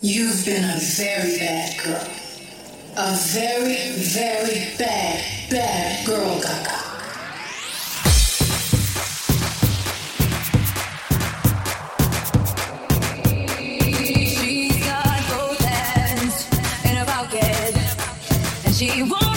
You've been a very bad girl. A very, very bad, bad girl, Gaga. She won't